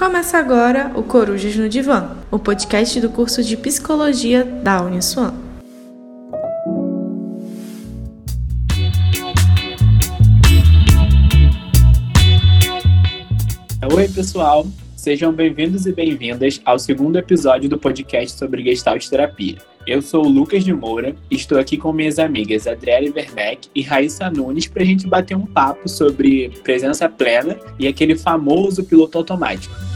Começa agora o Corujas no Divã, o podcast do curso de Psicologia da Uniswan. Oi, pessoal! Sejam bem-vindos e bem-vindas ao segundo episódio do podcast sobre Gestalt Terapia. Eu sou o Lucas de Moura e estou aqui com minhas amigas Adriele Werneck e Raíssa Nunes para a gente bater um papo sobre presença plena e aquele famoso piloto automático.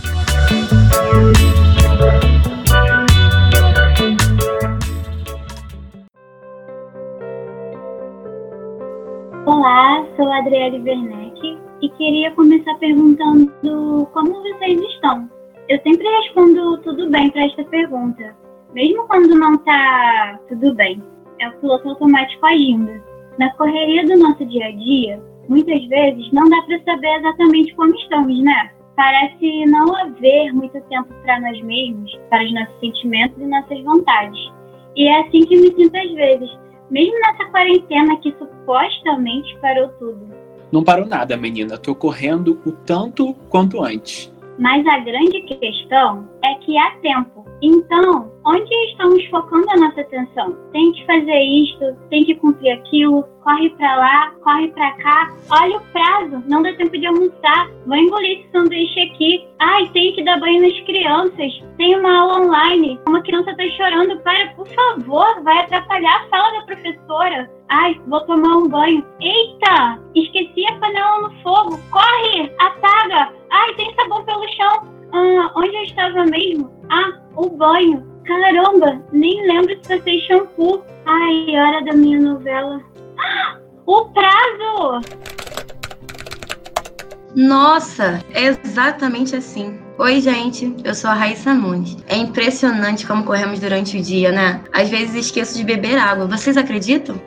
Olá, sou Adriele Werneck e queria começar perguntando como vocês estão. Eu sempre respondo tudo bem para esta pergunta, mesmo quando não está tudo bem. É o piloto automático agindo. Na correria do nosso dia a dia, muitas vezes não dá para saber exatamente como estamos, né? Parece não haver muito tempo para nós mesmos, para os nossos sentimentos e nossas vontades. E é assim que me sinto às vezes, mesmo nessa quarentena que supostamente parou tudo. Não parou nada, menina. Tô correndo o tanto quanto antes. Mas a grande questão é que há tempo. Então, onde estamos focando a nossa atenção? Tem que fazer isto, tem que cumprir aquilo, corre para lá, corre para cá. Olha o prazo, não dá tempo de almoçar. Vou engolir esse sanduíche aqui. Ai, tem que dar banho nas crianças. Tem uma aula online. Uma criança está chorando. Para, por favor, vai atrapalhar a fala da professora. Ai, vou tomar um banho. Eita, esqueci a panela no fogo. Corre, apaga. Ai, tem sabão pelo chão. Ah, onde eu estava mesmo? Ah, o banho. Caramba, nem lembro se passei shampoo. Ai, hora da minha novela. Ah, o prazo! Nossa, é exatamente assim. Oi, gente, eu sou a Raíssa Nunes. É impressionante como corremos durante o dia, né? Às vezes esqueço de beber água. Vocês acreditam?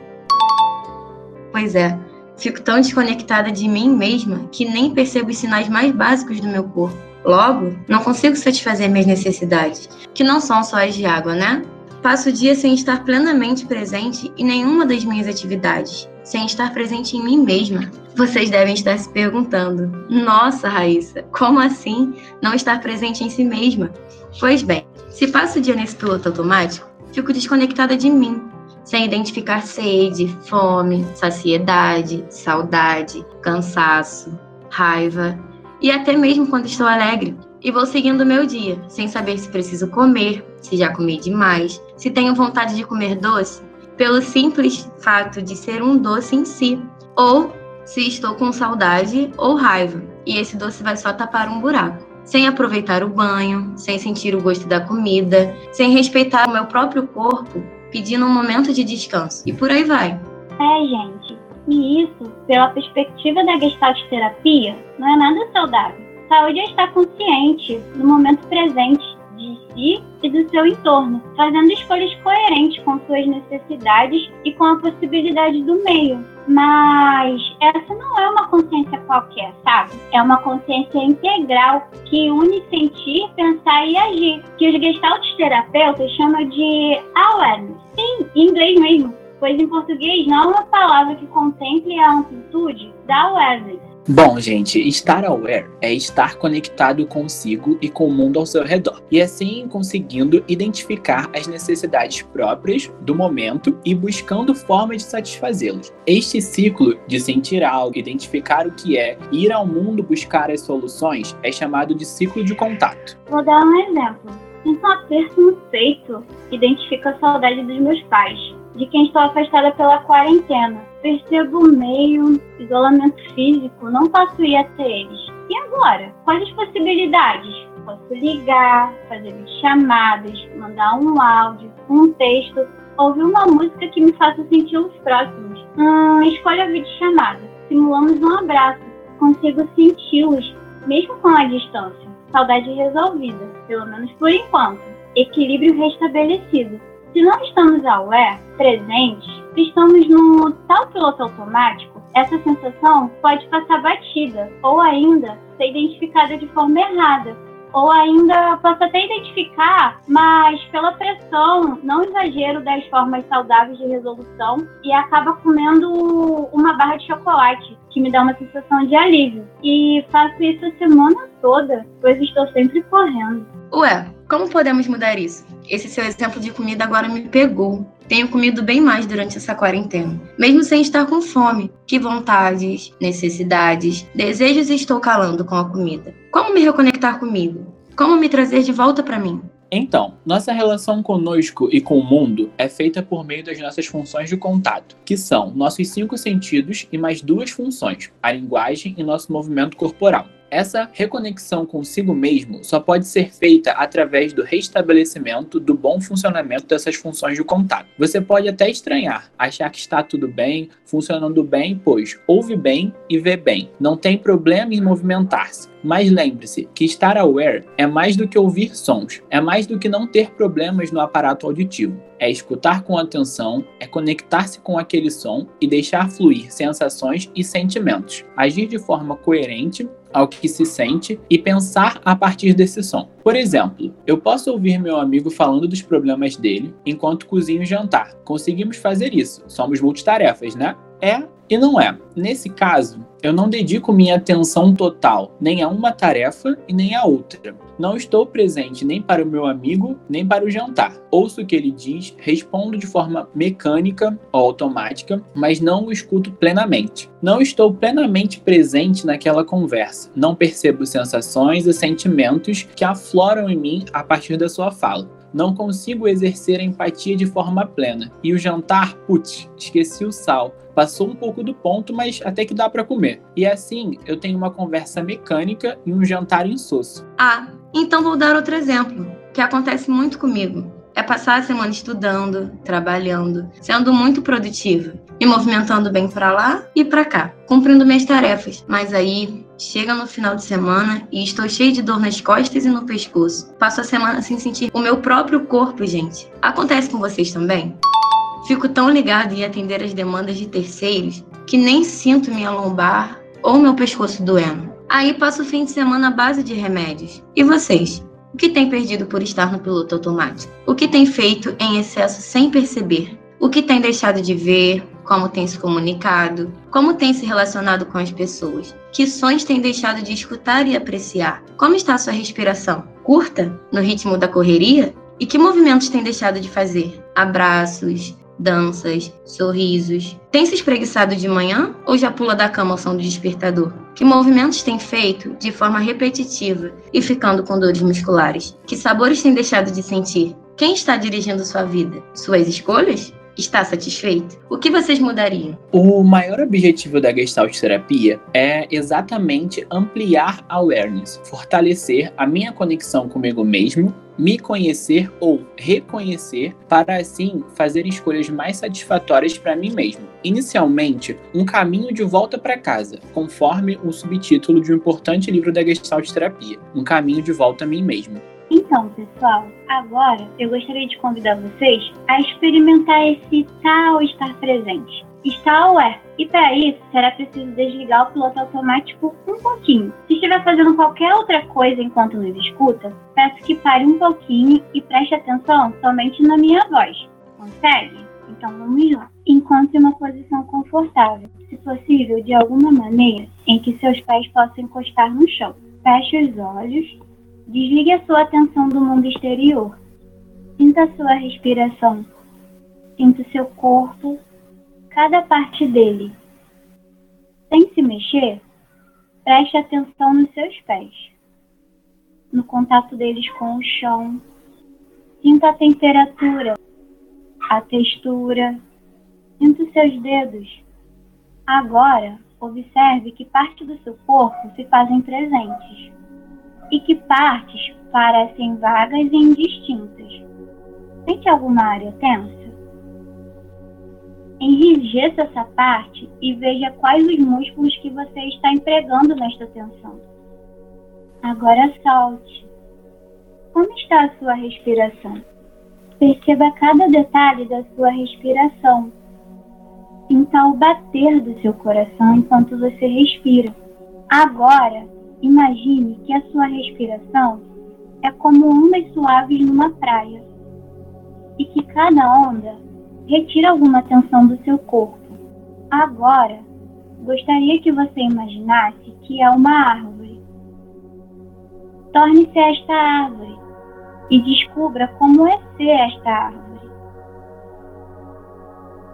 Pois é, fico tão desconectada de mim mesma que nem percebo os sinais mais básicos do meu corpo. Logo, não consigo satisfazer minhas necessidades, que não são só as de água, né? Passo o dia sem estar plenamente presente em nenhuma das minhas atividades, sem estar presente em mim mesma. Vocês devem estar se perguntando: Nossa, Raíssa, como assim não estar presente em si mesma? Pois bem, se passo o dia nesse piloto automático, fico desconectada de mim, sem identificar sede, fome, saciedade, saudade, cansaço, raiva e até mesmo quando estou alegre. E vou seguindo o meu dia, sem saber se preciso comer, se já comi demais, se tenho vontade de comer doce, pelo simples fato de ser um doce em si, ou se estou com saudade ou raiva, e esse doce vai só tapar um buraco. Sem aproveitar o banho, sem sentir o gosto da comida, sem respeitar o meu próprio corpo, pedindo um momento de descanso. E por aí vai. É, gente. E isso, pela perspectiva da Gestalt terapia, não é nada saudável. Saúde é estar consciente no momento presente de si e do seu entorno, fazendo escolhas coerentes com suas necessidades e com a possibilidade do meio. Mas essa não é uma consciência qualquer, sabe? É uma consciência integral que une sentir, pensar e agir, que os gestalt terapeutas chamam de awareness. Sim, em inglês mesmo, pois em português não é uma palavra que contemple a amplitude da awareness. Bom, gente, estar aware é estar conectado consigo e com o mundo ao seu redor, e assim conseguindo identificar as necessidades próprias do momento e buscando formas de satisfazê-los. Este ciclo de sentir algo, identificar o que é, ir ao mundo buscar as soluções é chamado de ciclo de contato. Vou dar um exemplo. Sinto um aperto no peito, identifico a saudade dos meus pais, de quem estou afastada pela quarentena percebo o meio, isolamento físico, não posso ir até eles. E agora? Quais as possibilidades? Posso ligar, fazer chamadas, mandar um áudio, um texto, ouvir uma música que me faça sentir os próximos. Hum, escolha a videochamada. Simulamos um abraço. Consigo senti-los, mesmo com a distância. Saudade resolvida, pelo menos por enquanto. Equilíbrio restabelecido. Se não estamos aware, presentes, estamos no tal piloto automático, essa sensação pode passar batida ou ainda ser identificada de forma errada. Ou ainda posso até identificar, mas pela pressão, não exagero das formas saudáveis de resolução e acaba comendo uma barra de chocolate, que me dá uma sensação de alívio. E faço isso a semana toda, pois estou sempre correndo. Ué, como podemos mudar isso? Esse seu exemplo de comida agora me pegou. Tenho comido bem mais durante essa quarentena, mesmo sem estar com fome. Que vontades, necessidades, desejos estou calando com a comida? Como me reconectar comigo? Como me trazer de volta para mim? Então, nossa relação conosco e com o mundo é feita por meio das nossas funções de contato, que são nossos cinco sentidos e mais duas funções, a linguagem e nosso movimento corporal. Essa reconexão consigo mesmo só pode ser feita através do restabelecimento do bom funcionamento dessas funções de contato. Você pode até estranhar, achar que está tudo bem, funcionando bem, pois ouve bem e vê bem. Não tem problema em movimentar-se. Mas lembre-se que estar aware é mais do que ouvir sons, é mais do que não ter problemas no aparato auditivo. É escutar com atenção, é conectar-se com aquele som e deixar fluir sensações e sentimentos. Agir de forma coerente ao que se sente e pensar a partir desse som. Por exemplo, eu posso ouvir meu amigo falando dos problemas dele enquanto cozinho jantar. Conseguimos fazer isso. Somos multitarefas, né? É e não é. Nesse caso, eu não dedico minha atenção total nem a uma tarefa e nem a outra. Não estou presente nem para o meu amigo, nem para o jantar. Ouço o que ele diz, respondo de forma mecânica ou automática, mas não o escuto plenamente. Não estou plenamente presente naquela conversa. Não percebo sensações e sentimentos que afloram em mim a partir da sua fala não consigo exercer a empatia de forma plena. E o jantar, putz, esqueci o sal. Passou um pouco do ponto, mas até que dá para comer. E assim, eu tenho uma conversa mecânica e um jantar insosso. Ah, então vou dar outro exemplo, que acontece muito comigo é passar a semana estudando, trabalhando, sendo muito produtiva, me movimentando bem para lá e para cá, cumprindo minhas tarefas. Mas aí chega no final de semana e estou cheio de dor nas costas e no pescoço. Passo a semana sem sentir o meu próprio corpo, gente. Acontece com vocês também? Fico tão ligado em atender as demandas de terceiros que nem sinto minha lombar ou meu pescoço doendo. Aí passo o fim de semana à base de remédios. E vocês? O que tem perdido por estar no piloto automático? O que tem feito em excesso sem perceber? O que tem deixado de ver? Como tem se comunicado? Como tem se relacionado com as pessoas? Que sons tem deixado de escutar e apreciar? Como está a sua respiração? Curta? No ritmo da correria? E que movimentos tem deixado de fazer? Abraços, danças, sorrisos. Tem se espreguiçado de manhã ou já pula da cama ao som do despertador? Que movimentos tem feito de forma repetitiva e ficando com dores musculares? Que sabores tem deixado de sentir? Quem está dirigindo sua vida? Suas escolhas? Está satisfeito? O que vocês mudariam? O maior objetivo da Gestalt terapia é exatamente ampliar a awareness, fortalecer a minha conexão comigo mesmo me conhecer ou reconhecer para assim fazer escolhas mais satisfatórias para mim mesmo. Inicialmente, um caminho de volta para casa, conforme o subtítulo de um importante livro da Gestalt Terapia, Um Caminho de Volta a Mim Mesmo. Então, pessoal, agora eu gostaria de convidar vocês a experimentar esse tal estar presente está aware. E para isso, será preciso desligar o piloto automático um pouquinho. Se estiver fazendo qualquer outra coisa enquanto nos escuta, peço que pare um pouquinho e preste atenção somente na minha voz. Consegue? Então vamos lá. Encontre uma posição confortável, se possível de alguma maneira em que seus pés possam encostar no chão. Feche os olhos, desligue a sua atenção do mundo exterior. Sinta a sua respiração. Sinta o seu corpo cada parte dele. Sem se mexer, preste atenção nos seus pés, no contato deles com o chão. Sinta a temperatura, a textura, sinta os seus dedos. Agora, observe que parte do seu corpo se fazem presentes e que partes parecem vagas e indistintas. Sente alguma área tensa? Enrijeça essa parte e veja quais os músculos que você está empregando nesta tensão. Agora solte. Como está a sua respiração? Perceba cada detalhe da sua respiração. Sinta o bater do seu coração enquanto você respira. Agora, imagine que a sua respiração é como ondas suaves numa praia e que cada onda retira alguma tensão do seu corpo. Agora, gostaria que você imaginasse que é uma árvore. Torne-se esta árvore e descubra como é ser esta árvore.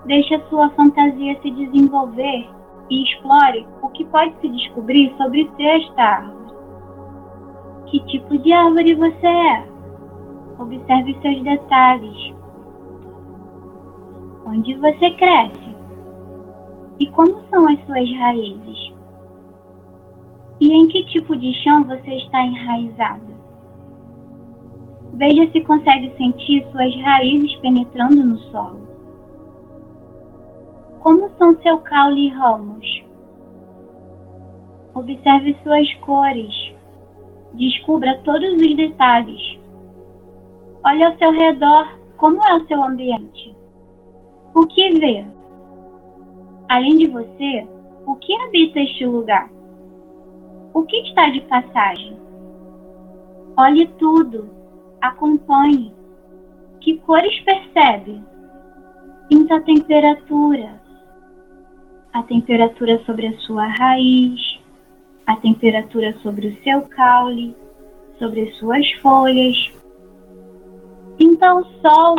Deixe a sua fantasia se desenvolver e explore o que pode se descobrir sobre ser esta árvore. Que tipo de árvore você é? Observe seus detalhes. Onde você cresce? E como são as suas raízes? E em que tipo de chão você está enraizado? Veja se consegue sentir suas raízes penetrando no solo. Como são seu caule e ramos? Observe suas cores. Descubra todos os detalhes. Olhe ao seu redor como é o seu ambiente. O que vê? Além de você, o que habita este lugar? O que está de passagem? Olhe tudo acompanhe. Que cores percebe? Sinta a temperatura. A temperatura sobre a sua raiz, a temperatura sobre o seu caule, sobre as suas folhas. Sinta o sol.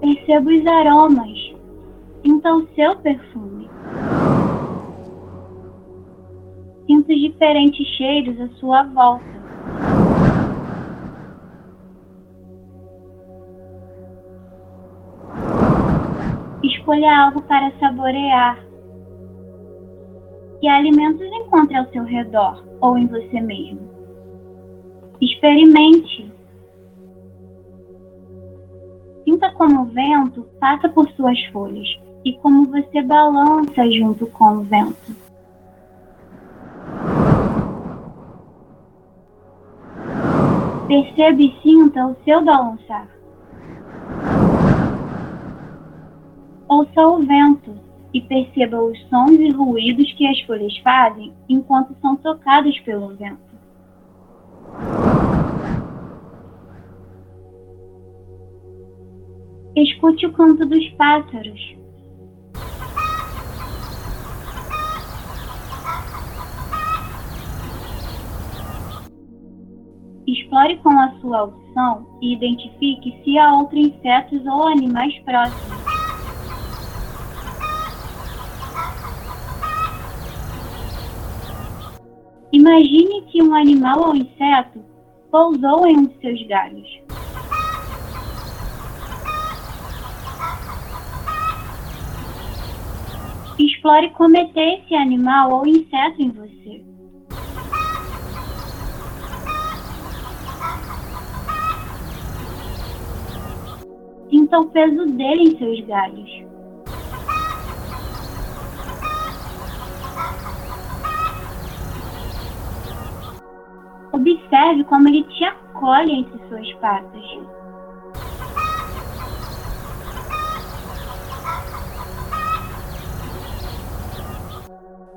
Perceba os aromas. Sinta o seu perfume. Sinta os diferentes cheiros à sua volta. Escolha algo para saborear. Que alimentos encontre ao seu redor ou em você mesmo. Experimente. Sinta como o vento passa por suas folhas e como você balança junto com o vento. Perceba e sinta o seu balançar. Ouça o vento e perceba os sons e ruídos que as folhas fazem enquanto são tocadas pelo vento. Escute o canto dos pássaros. Explore com a sua audição e identifique se há outros insetos ou animais próximos. Imagine que um animal ou inseto pousou em um de seus galhos. Explore cometer esse animal ou inseto em você. Sinta o peso dele em seus galhos. Observe como ele te acolhe entre suas patas.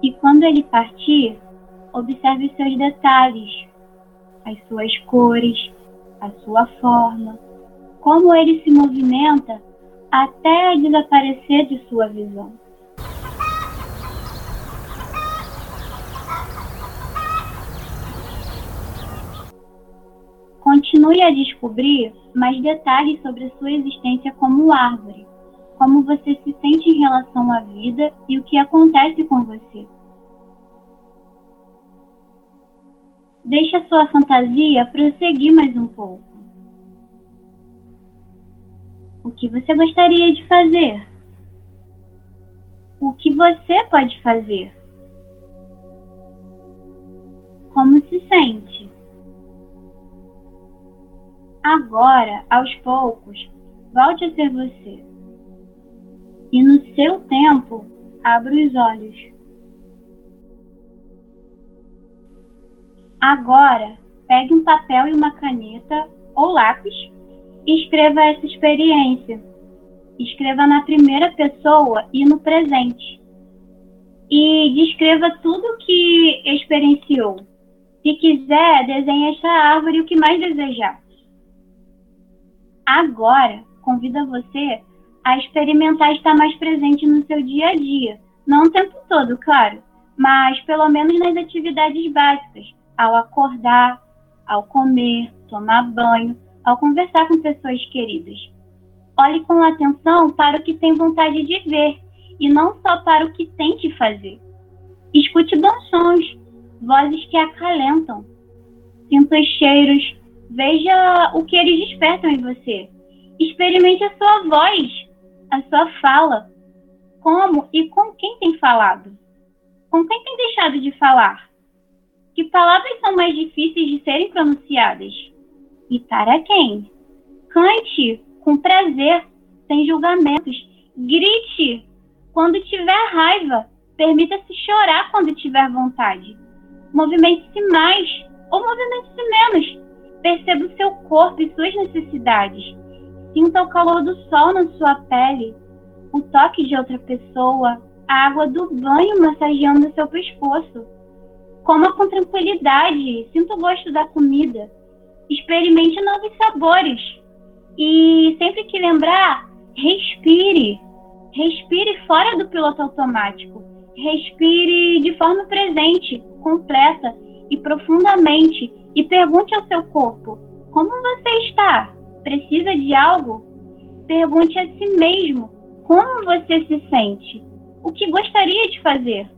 E quando ele partir, observe seus detalhes, as suas cores, a sua forma como ele se movimenta até desaparecer de sua visão. Continue a descobrir mais detalhes sobre a sua existência como árvore, como você se sente em relação à vida e o que acontece com você. Deixe a sua fantasia prosseguir mais um pouco. O que você gostaria de fazer? O que você pode fazer? Como se sente? Agora, aos poucos, volte a ser você. E no seu tempo, abra os olhos. Agora, pegue um papel e uma caneta ou lápis escreva essa experiência. Escreva na primeira pessoa e no presente. E descreva tudo o que experienciou. Se quiser, desenhe esta árvore o que mais desejar. Agora, convido você a experimentar estar mais presente no seu dia a dia. Não o tempo todo, claro, mas pelo menos nas atividades básicas, ao acordar, ao comer, tomar banho, ao conversar com pessoas queridas. Olhe com atenção para o que tem vontade de ver e não só para o que tem que fazer. Escute bons sons, vozes que acalentam. Sinta os cheiros, veja o que eles despertam em você. Experimente a sua voz, a sua fala. Como e com quem tem falado? Com quem tem deixado de falar? Que palavras são mais difíceis de serem pronunciadas? E para quem? Cante com prazer, sem julgamentos. Grite quando tiver raiva. Permita-se chorar quando tiver vontade. Movimente-se mais ou movimente-se menos. Perceba o seu corpo e suas necessidades. Sinta o calor do sol na sua pele, o toque de outra pessoa, a água do banho massageando seu pescoço. Coma com tranquilidade, sinta o gosto da comida. Experimente novos sabores. E sempre que lembrar, respire. Respire fora do piloto automático. Respire de forma presente, completa e profundamente. E pergunte ao seu corpo: como você está? Precisa de algo? Pergunte a si mesmo: como você se sente? O que gostaria de fazer?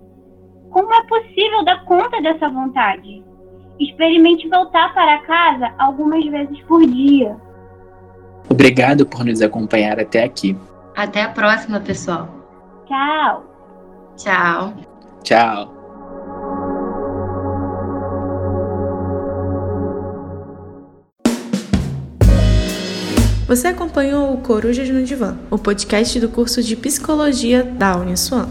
Como é possível dar conta dessa vontade? Experimente voltar para casa algumas vezes por dia. Obrigado por nos acompanhar até aqui. Até a próxima, pessoal. Tchau. Tchau. Tchau. Você acompanhou o Corujas no Divã, o podcast do curso de Psicologia da Uniswan.